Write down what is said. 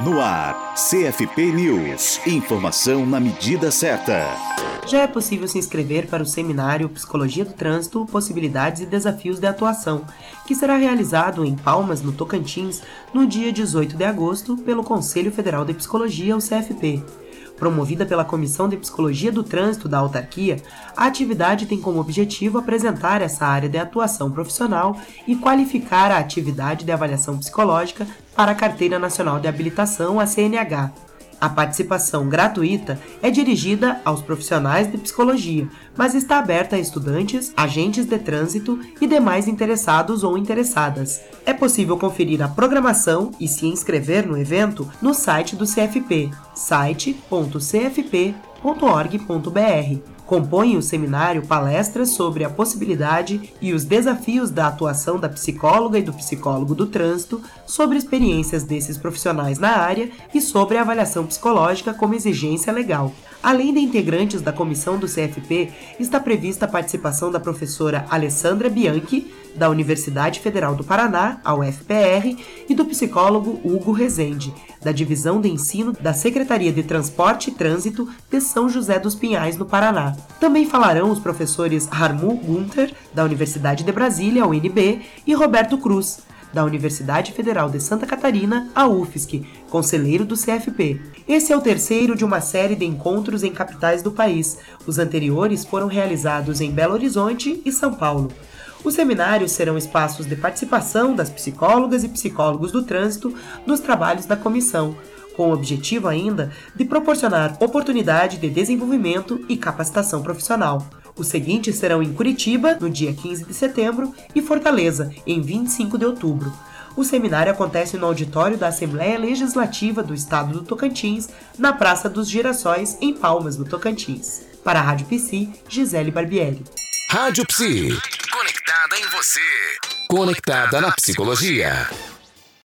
No ar, CFP News. Informação na medida certa. Já é possível se inscrever para o seminário Psicologia do Trânsito, Possibilidades e Desafios de Atuação, que será realizado em Palmas, no Tocantins, no dia 18 de agosto, pelo Conselho Federal de Psicologia, o CFP. Promovida pela Comissão de Psicologia do Trânsito da autarquia, a atividade tem como objetivo apresentar essa área de atuação profissional e qualificar a atividade de avaliação psicológica para a Carteira Nacional de Habilitação, a CNH. A participação gratuita é dirigida aos profissionais de psicologia, mas está aberta a estudantes, agentes de trânsito e demais interessados ou interessadas. É possível conferir a programação e se inscrever no evento no site do CFP, site.cfp.org.br. Compõem o seminário palestras sobre a possibilidade e os desafios da atuação da psicóloga e do psicólogo do trânsito, sobre experiências desses profissionais na área e sobre a avaliação psicológica como exigência legal. Além de integrantes da comissão do CFP, está prevista a participação da professora Alessandra Bianchi, da Universidade Federal do Paraná, a UFPR, e do psicólogo Hugo Rezende, da Divisão de Ensino da Secretaria de Transporte e Trânsito de São José dos Pinhais, no Paraná. Também falarão os professores Harmu Gunter, da Universidade de Brasília, UNB, e Roberto Cruz, da Universidade Federal de Santa Catarina, a UFSC, conselheiro do CFP. Esse é o terceiro de uma série de encontros em capitais do país. Os anteriores foram realizados em Belo Horizonte e São Paulo. Os seminários serão espaços de participação das psicólogas e psicólogos do trânsito nos trabalhos da comissão, com o objetivo ainda de proporcionar oportunidade de desenvolvimento e capacitação profissional. Os seguintes serão em Curitiba, no dia 15 de setembro, e Fortaleza, em 25 de outubro. O seminário acontece no auditório da Assembleia Legislativa do Estado do Tocantins, na Praça dos Girassóis, em Palmas, no Tocantins. Para a Rádio Psi, Gisele Barbieri. Rádio Psi. Em você. Conectada na psicologia.